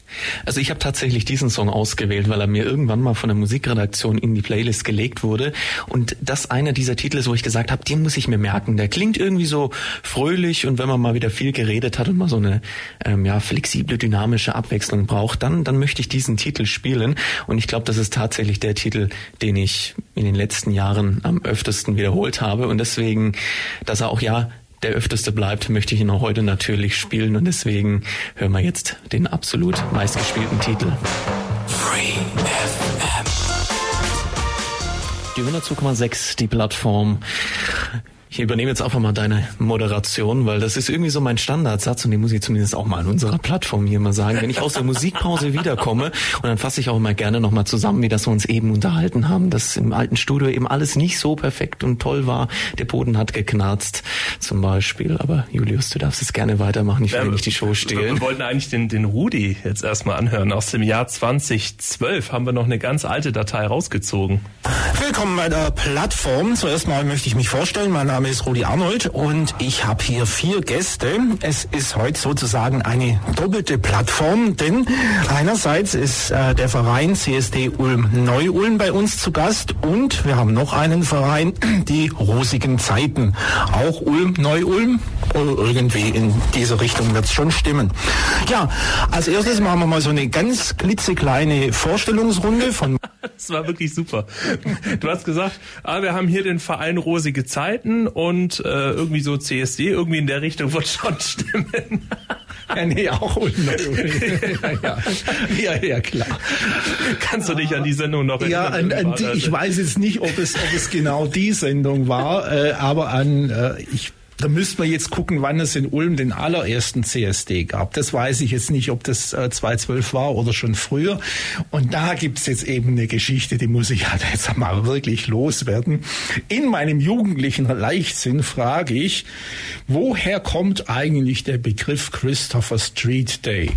S2: Also ich habe tatsächlich diesen Song ausgewählt, weil er mir irgendwann mal von der Musikredaktion in die Playlist gelegt wurde. Und das einer dieser Titel ist, wo ich gesagt habe, den muss ich mir merken. Der klingt irgendwie so fröhlich und wenn man mal wieder viel geredet hat und mal so eine ähm, ja, flexible, dynamische Abwechslung braucht, dann, dann möchte ich diesen Titel spielen. Und ich glaube, das ist tatsächlich der Titel, den ich in den letzten Jahren am öftesten wiederholt habe. Und deswegen, dass er auch ja der öfteste bleibt, möchte ich ihn auch heute natürlich spielen und deswegen hören wir jetzt den absolut meistgespielten Titel. Free FM. Die 102,6, die Plattform ich übernehme jetzt einfach mal deine Moderation, weil das ist irgendwie so mein Standardsatz und den muss ich zumindest auch mal an unserer Plattform hier mal sagen. Wenn ich aus der Musikpause wiederkomme und dann fasse ich auch mal gerne nochmal zusammen, wie das wir uns eben unterhalten haben, dass im alten Studio eben alles nicht so perfekt und toll war. Der Boden hat geknarzt zum Beispiel. Aber Julius, du darfst es gerne weitermachen. Ich will ja, nicht die Show stehlen.
S1: Wir wollten eigentlich den, den Rudi jetzt erstmal anhören. Aus dem Jahr 2012 haben wir noch eine ganz alte Datei rausgezogen.
S6: Willkommen bei der Plattform. Zuerst mal möchte ich mich vorstellen. Mein Name Name ist Rudi Arnold und ich habe hier vier Gäste. Es ist heute sozusagen eine doppelte Plattform, denn einerseits ist äh, der Verein CSD Ulm Neu-Ulm bei uns zu Gast und wir haben noch einen Verein, [clears throat] die Rosigen Zeiten. Auch Ulm Neu-Ulm. Irgendwie in diese Richtung wird es schon stimmen. Ja, als erstes machen wir mal so eine ganz klitzekleine Vorstellungsrunde von.
S1: Das war wirklich super. Du hast gesagt, ah, wir haben hier den Verein Rosige Zeiten und äh, irgendwie so CSD, irgendwie in der Richtung wird schon stimmen.
S4: Ja, nee, auch [laughs] ja, ja, ja, klar.
S1: Kannst du dich an die Sendung noch
S4: erinnern? Ja, an, an die, ich weiß jetzt nicht, ob es, ob es genau die Sendung war, äh, aber an, äh, ich da müsste man jetzt gucken, wann es in Ulm den allerersten CSD gab. Das weiß ich jetzt nicht, ob das äh, 2012 war oder schon früher. Und da gibt es jetzt eben eine Geschichte, die muss ich halt [laughs] jetzt mal wirklich loswerden. In meinem jugendlichen Leichtsinn frage ich, woher kommt eigentlich der Begriff Christopher Street Day?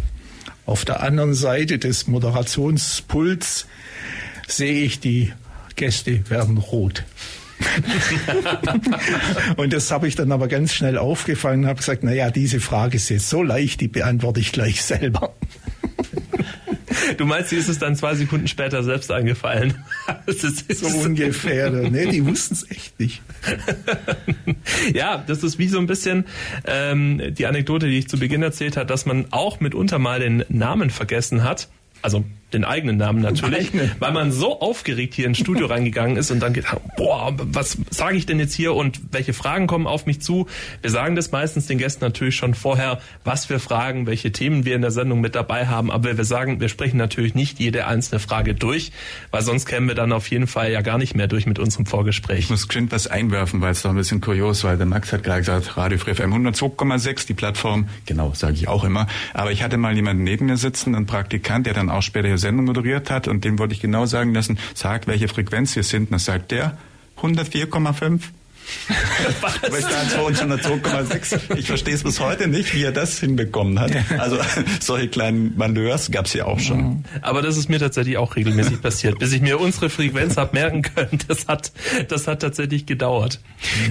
S4: Auf der anderen Seite des Moderationspults sehe ich, die Gäste werden rot. [laughs] und das habe ich dann aber ganz schnell aufgefangen und habe gesagt, naja, diese Frage ist jetzt so leicht, die beantworte ich gleich selber.
S1: Du meinst, dir ist es dann zwei Sekunden später selbst eingefallen? [laughs]
S4: Das ist so ungefähr. Nee, die wussten es echt nicht. [laughs]
S1: ja, das ist wie so ein bisschen ähm, die Anekdote, die ich zu Beginn erzählt habe, dass man auch mitunter mal den Namen vergessen hat. Also den eigenen Namen natürlich, eigenen. weil man so aufgeregt hier ins Studio reingegangen ist und dann geht, boah, was sage ich denn jetzt hier und welche Fragen kommen auf mich zu? Wir sagen das meistens den Gästen natürlich schon vorher, was wir fragen, welche Themen wir in der Sendung mit dabei haben, aber wir sagen, wir sprechen natürlich nicht jede einzelne Frage durch, weil sonst kämen wir dann auf jeden Fall ja gar nicht mehr durch mit unserem Vorgespräch.
S3: Ich muss geschwind was einwerfen, weil es doch ein bisschen kurios war. Der Max hat gerade gesagt, Radio Free FM 102,6, die Plattform, genau, sage ich auch immer, aber ich hatte mal jemanden neben mir sitzen, einen Praktikant, der dann auch später hier Sendung moderiert hat und dem wollte ich genau sagen lassen, sag, welche Frequenz wir sind. Und dann sagt der 104,5. Aber ich da schon 2,6. Ich verstehe es bis heute nicht, wie er das hinbekommen hat. Also [laughs] solche kleinen Malheurs gab es ja auch schon.
S1: Aber das ist mir tatsächlich auch regelmäßig passiert. Bis ich mir unsere Frequenz habe merken können, das hat, das hat tatsächlich gedauert.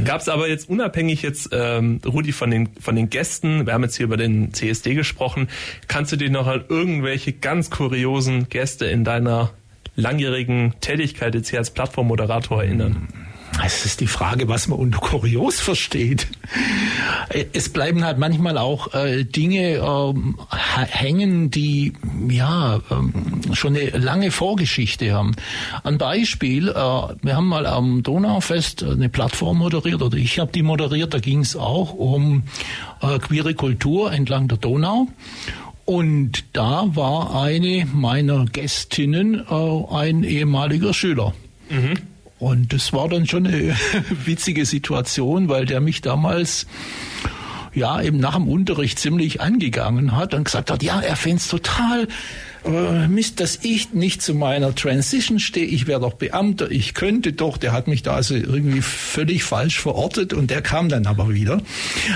S1: Gab es aber jetzt unabhängig jetzt, ähm, Rudi, von den, von den Gästen, wir haben jetzt hier über den CSD gesprochen, kannst du dir noch an irgendwelche ganz kuriosen Gäste in deiner langjährigen Tätigkeit jetzt hier als Plattformmoderator erinnern?
S4: Es ist die Frage, was man unter kurios versteht. Es bleiben halt manchmal auch äh, Dinge ähm, hängen, die ja ähm, schon eine lange Vorgeschichte haben. Ein Beispiel, äh, wir haben mal am Donaufest eine Plattform moderiert, oder ich habe die moderiert, da ging es auch um äh, queere Kultur entlang der Donau. Und da war eine meiner Gästinnen äh, ein ehemaliger Schüler. Mhm. Und das war dann schon eine [laughs] witzige Situation, weil der mich damals ja eben nach dem Unterricht ziemlich angegangen hat und gesagt hat, ja, er fände es total äh, Mist, dass ich nicht zu meiner Transition stehe. Ich wäre doch Beamter, ich könnte doch. Der hat mich da also irgendwie völlig falsch verortet und der kam dann aber wieder.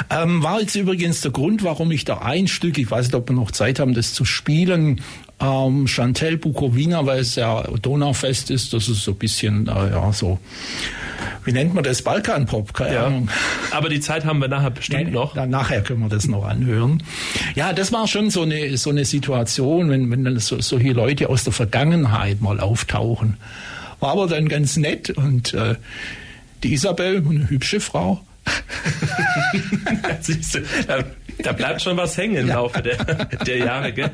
S4: Ähm, war jetzt übrigens der Grund, warum ich da ein Stück, ich weiß nicht, ob wir noch Zeit haben, das zu spielen, ähm, Chantel Bukowina, weil es ja Donaufest ist, das ist so ein bisschen, äh, ja, so wie nennt man das, Balkanpop, keine
S1: Ja.
S4: Ahnung.
S1: Aber die Zeit haben wir nachher bestimmt
S4: Nee,
S1: noch.
S4: Dann nachher können wir das noch anhören. Ja, das war schon so eine, so eine Situation, wenn, wenn dann so, solche Leute aus der Vergangenheit mal auftauchen. War aber dann ganz nett und äh, die Isabel, eine hübsche Frau, [laughs]
S1: Siehst du, da, da bleibt schon was hängen im Laufe der, der Jahre. Gell?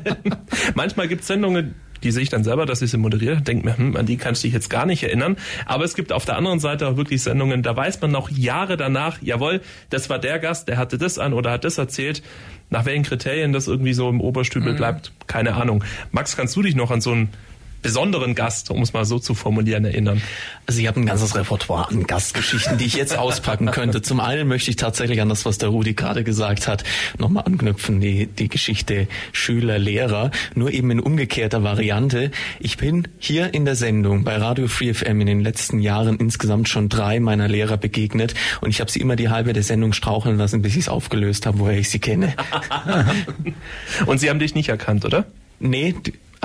S1: Manchmal gibt es Sendungen, die sehe ich dann selber, dass ich sie moderiere, denke mir, hm, an die kannst du dich jetzt gar nicht erinnern. Aber es gibt auf der anderen Seite auch wirklich Sendungen, da weiß man noch Jahre danach, jawohl, das war der Gast, der hatte das an oder hat das erzählt. Nach welchen Kriterien das irgendwie so im Oberstübel bleibt, keine Ahnung. Max, kannst du dich noch an so einen besonderen Gast, um es mal so zu formulieren, erinnern?
S2: Also ich habe ein ganzes Repertoire an Gastgeschichten, die ich jetzt auspacken könnte. Zum einen möchte ich tatsächlich an das, was der Rudi gerade gesagt hat, nochmal anknüpfen, die, die Geschichte Schüler, Lehrer, nur eben in umgekehrter Variante. Ich bin hier in der Sendung bei Radio Free FM in den letzten Jahren insgesamt schon drei meiner Lehrer begegnet und ich habe sie immer die halbe der Sendung straucheln lassen, bis ich es aufgelöst habe, woher ich sie kenne. [laughs]
S1: Und sie haben dich nicht erkannt, oder?
S2: Nee,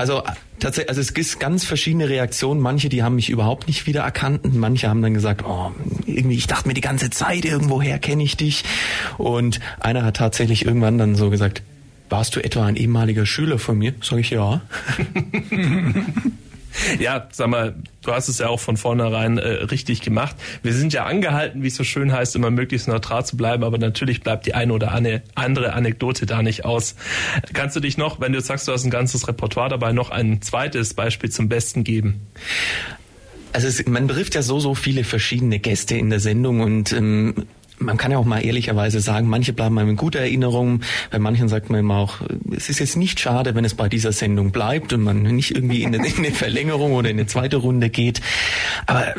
S2: also tatsächlich, also es gibt ganz verschiedene Reaktionen. Manche, die haben mich überhaupt nicht wiedererkannt. und Manche haben dann gesagt, oh, irgendwie, ich dachte mir die ganze Zeit, irgendwoher kenne ich dich. Und einer hat tatsächlich irgendwann dann so gesagt, warst du etwa ein ehemaliger Schüler von mir? Sag ich ja. [laughs] [laughs] [laughs]
S1: Ja, sag mal, du hast es ja auch von vornherein äh, richtig gemacht. Wir sind ja angehalten, wie es so schön heißt, immer möglichst neutral zu bleiben, aber natürlich bleibt die eine oder andere Anekdote da nicht aus. Kannst du dich noch, wenn du jetzt sagst, du hast ein ganzes Repertoire dabei, noch ein zweites Beispiel zum Besten geben?
S2: Also es, man betrifft ja so, so viele verschiedene Gäste in der Sendung und ähm, man kann ja auch mal ehrlicherweise sagen, manche bleiben einem in guter Erinnerung, bei manchen sagt man immer auch, es ist jetzt nicht schade, wenn es bei dieser Sendung bleibt und man nicht irgendwie in eine, [laughs] in eine Verlängerung oder in eine zweite Runde geht. Aber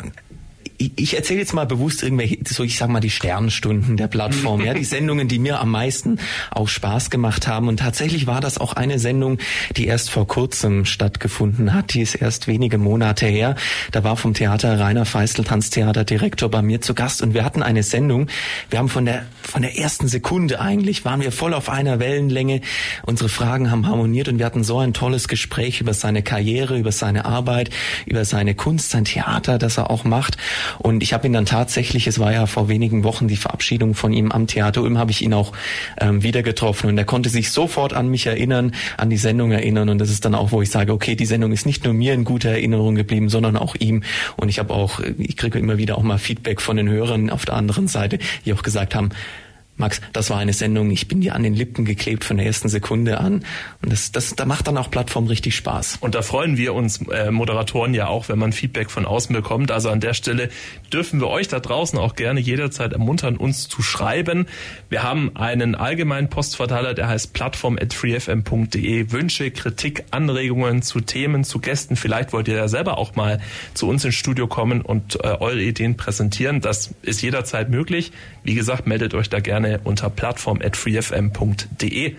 S2: ich, erzähle jetzt mal bewusst irgendwelche, so ich sag mal die Sternstunden der Plattform, ja, die [laughs] Sendungen, die mir am meisten auch Spaß gemacht haben. Und tatsächlich war das auch eine Sendung, die erst vor kurzem stattgefunden hat. Die ist erst wenige Monate her. Da war vom Theater Rainer Feistel, Tanztheaterdirektor, bei mir zu Gast und wir hatten eine Sendung. Wir haben von der von der ersten Sekunde eigentlich waren wir voll auf einer Wellenlänge. Unsere Fragen haben harmoniert und wir hatten so ein tolles Gespräch über seine Karriere, über seine Arbeit, über seine Kunst, sein Theater, das er auch macht. Und ich habe ihn dann tatsächlich, es war ja vor wenigen Wochen die Verabschiedung von ihm am Theater Ulm, habe ich ihn auch ähm, wieder getroffen. Und er konnte sich sofort an mich erinnern, an die Sendung erinnern. Und das ist dann auch, wo ich sage, okay, die Sendung ist nicht nur mir in guter Erinnerung geblieben, sondern auch ihm. Und ich habe auch, ich kriege immer wieder auch mal Feedback von den Hörern auf der anderen Seite, die auch gesagt haben, Max, das war eine Sendung, ich bin dir an den Lippen geklebt von der ersten Sekunde an. Und das, das, da macht dann auch Plattform richtig Spaß.
S1: Und da freuen wir uns äh, Moderatoren ja auch, wenn man Feedback von außen bekommt. Also an der Stelle dürfen wir euch da draußen auch gerne jederzeit ermuntern, uns zu schreiben. Wir haben einen allgemeinen Postverteiler, der heißt plattform@freefm.de. Wünsche, Kritik, Anregungen zu Themen, zu Gästen. Vielleicht wollt ihr ja selber auch mal zu uns ins Studio kommen und äh, eure Ideen präsentieren. Das ist jederzeit möglich. Wie gesagt, meldet euch da gerne unter plattform@freefm.de.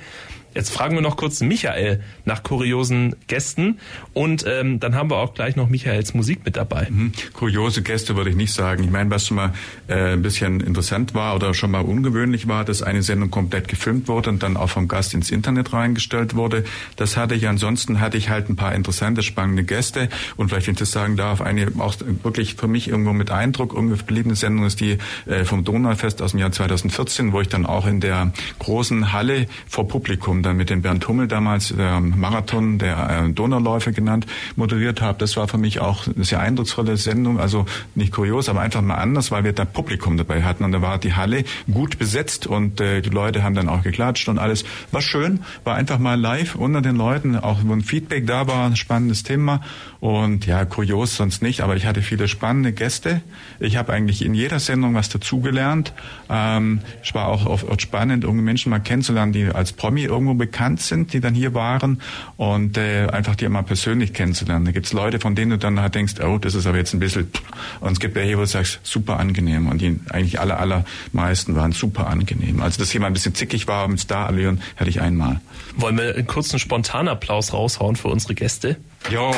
S1: Jetzt fragen wir noch kurz Michael nach kuriosen Gästen und ähm, dann haben wir auch gleich noch Michaels Musik mit dabei.
S3: Hm, Kuriose Gäste würde ich nicht sagen. Ich meine, was schon mal äh, ein bisschen interessant war oder schon mal ungewöhnlich war, dass eine Sendung komplett gefilmt wurde und dann auch vom Gast ins Internet reingestellt wurde. Das hatte ich. Ansonsten hatte ich halt ein paar interessante, spannende Gäste und vielleicht, wenn ich das sagen darf, eine auch wirklich für mich irgendwo mit Eindruck gebliebene Sendung ist die äh, vom Donaufest aus dem Jahr 2014, wo ich dann auch in der großen Halle vor Publikum dann mit dem Bernd Hummel damals der Marathon der äh, Donauläufe genannt moderiert habe. Das war für mich auch eine sehr eindrucksvolle Sendung, also nicht kurios, aber einfach mal anders, weil wir da Publikum dabei hatten und da war die Halle gut besetzt und äh, die Leute haben dann auch geklatscht und alles. War schön, war einfach mal live unter den Leuten, auch wo ein Feedback da war, ein spannendes Thema und ja, kurios sonst nicht, aber ich hatte viele spannende Gäste. Ich habe eigentlich in jeder Sendung was dazugelernt. Ähm, es war auch oft spannend, irgendwie Menschen mal kennenzulernen, die als Promi irgendwo bekannt sind, die dann hier waren und äh, einfach die mal persönlich kennenzulernen. Da gibt's Leute, von denen du dann halt denkst, oh, das ist aber jetzt ein bisschen und es gibt welche, wo du sagst, super angenehm und die eigentlich alle allermeisten waren super angenehm. Also dass jemand ein bisschen zickig war mit Starallüren, hatte ich einmal.
S1: Wollen wir einen kurzen Spontanapplaus raushauen für unsere Gäste?
S3: よ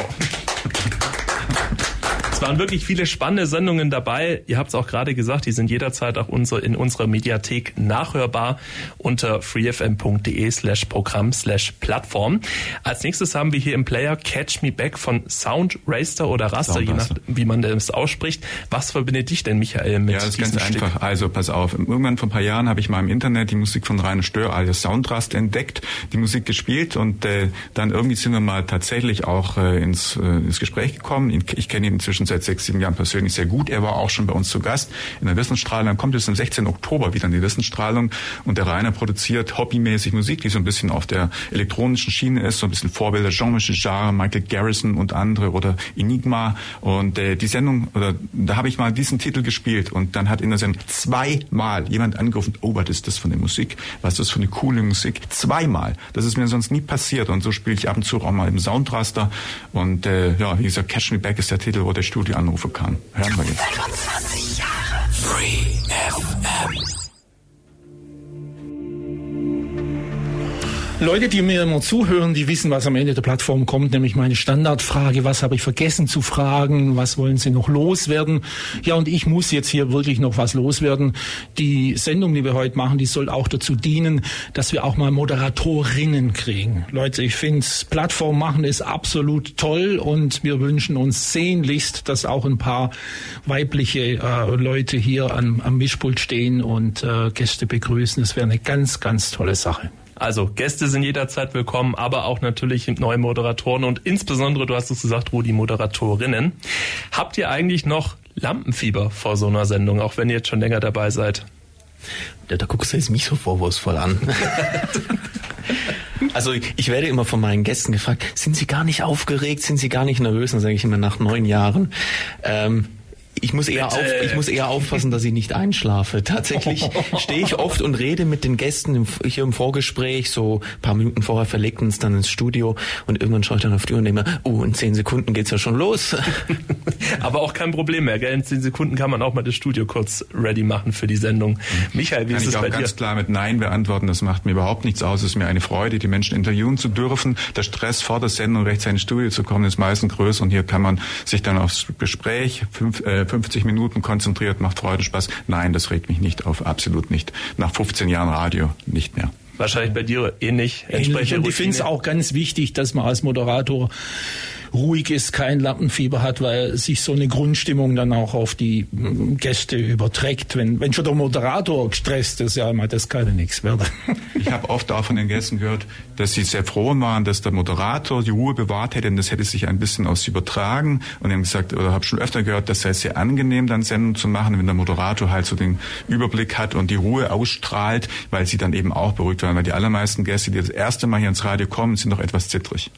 S1: Es waren wirklich viele spannende Sendungen dabei. Ihr habt es auch gerade gesagt, die sind jederzeit auch unsere, in unserer Mediathek nachhörbar unter freefm.de slash Programm slash Plattform. Als nächstes haben wir hier im Player Catch Me Back von Sound Raster oder Raster, je nach wie man das ausspricht. Was verbindet dich denn, Michael, mit
S3: Ja, das ist ganz
S1: Stück?
S3: einfach. Also pass auf, irgendwann vor ein paar Jahren habe ich mal im Internet die Musik von Rainer Stör alias Soundraster entdeckt, die Musik gespielt und äh, dann irgendwie sind wir mal tatsächlich auch äh, ins, äh, ins Gespräch gekommen. Ich kenne ihn inzwischen seit sechs, sieben Jahren persönlich sehr gut. Er war auch schon bei uns zu Gast in der Wissensstrahlung. Dann kommt es am 16. Oktober wieder in die Wissensstrahlung und der Rainer produziert hobbymäßig Musik, die so ein bisschen auf der elektronischen Schiene ist, so ein bisschen Vorbilder Jean-Michel Jarre, Michael Garrison und andere oder Enigma. Und äh, die Sendung, oder da habe ich mal diesen Titel gespielt und dann hat in der Sendung zweimal jemand angerufen, oh, was ist das für eine Musik? Was ist das für eine coole Musik? Zweimal. Das ist mir sonst nie passiert und so spiele ich ab und zu auch mal im Soundraster und äh, ja, wie gesagt, Catch Me Back ist der Titel, wo der Studioanrufer kam. Hören wir jetzt.
S7: 25 Jahre Free FM.
S4: Leute, die mir immer zuhören, die wissen, was am Ende der Plattform kommt, nämlich meine Standardfrage, was habe ich vergessen zu fragen, was wollen Sie noch loswerden? Ja, und ich muss jetzt hier wirklich noch was loswerden. Die Sendung, die wir heute machen, die soll auch dazu dienen, dass wir auch mal Moderatorinnen kriegen. Leute, ich finde, Plattform machen ist absolut toll und wir wünschen uns sehnlichst, dass auch ein paar weibliche äh, Leute hier am, am Mischpult stehen und äh, Gäste begrüßen. Das wäre eine ganz, ganz tolle Sache.
S1: Also Gäste sind jederzeit willkommen, aber auch natürlich neue Moderatoren und insbesondere, du hast es gesagt, Rudi, Moderatorinnen. Habt ihr eigentlich noch Lampenfieber vor so einer Sendung, auch wenn ihr jetzt schon länger dabei seid?
S2: Da, da guckst du jetzt mich so vorwurfsvoll an. [laughs] Also ich werde immer von meinen Gästen gefragt, sind Sie gar nicht aufgeregt, sind Sie gar nicht nervös? Dann sage ich immer nach neun Jahren. Ähm, ich muss, eher auf, ich muss eher aufpassen, dass ich nicht einschlafe. Tatsächlich [laughs] stehe ich oft und rede mit den Gästen im, hier im Vorgespräch, so ein paar Minuten vorher verlegt uns dann ins Studio und irgendwann schaue ich dann auf die Uhr und denke mir, oh, in zehn Sekunden geht's ja schon los. [laughs]
S1: Aber auch kein Problem mehr, gell? In zehn Sekunden kann man auch mal das Studio kurz ready machen für die Sendung. Michael, wie
S3: Kann
S1: ist
S3: ich
S1: es
S3: auch
S1: bei dir?
S3: ganz klar mit Nein beantworten. Das macht mir überhaupt nichts aus. Es ist mir eine Freude, die Menschen interviewen zu dürfen. Der Stress vor der Sendung rechtzeitig ins Studio zu kommen ist meistens größer und hier kann man sich dann aufs Gespräch fünf, äh, 50 Minuten konzentriert, macht Freude, Spaß. Nein, das regt mich nicht auf, absolut nicht. Nach 15 Jahren Radio nicht mehr.
S1: Wahrscheinlich bei dir ähnlich.
S4: Ähnlich.
S1: Entsprechende
S4: Und ich finde es auch ganz wichtig, dass man als Moderator ruhig ist, kein Lampenfieber hat, weil sich so eine Grundstimmung dann auch auf die mm, Gäste überträgt. Wenn, wenn schon der Moderator gestresst ist, ja, mal, das kann ja nichts werden. [laughs]
S3: Ich habe oft auch von den Gästen gehört, dass sie sehr froh waren, dass der Moderator die Ruhe bewahrt hätte, denn das hätte sich ein bisschen aus übertragen. Und haben gesagt, oder habe schon öfter gehört, das sei sehr angenehm, dann Sendung zu machen, wenn der Moderator halt so den Überblick hat und die Ruhe ausstrahlt, weil sie dann eben auch beruhigt waren. Weil die allermeisten Gäste, die das erste Mal hier ins Radio kommen, sind doch etwas zittrig.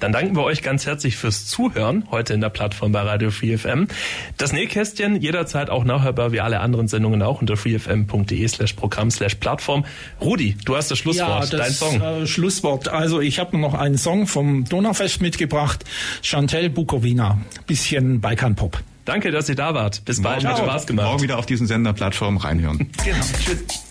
S1: Dann danken wir euch ganz herzlich fürs Zuhören heute in der Plattform bei Radio Free FM. Das Nähkästchen jederzeit auch nachhörbar wie alle anderen Sendungen auch unter freefm.de slash Programm slash Plattform. Rudi, du hast das Schlusswort,
S4: ja,
S1: dein
S4: das
S1: Song.
S4: Äh, Schlusswort. Also ich habe noch einen Song vom Donaufest mitgebracht, Chantel Bukowina, bisschen Balkanpop.
S1: Danke, dass ihr da wart. Bis bald, hat Spaß gemacht.
S3: Morgen wieder auf diesen Senderplattform reinhören.
S1: Genau. Tschüss.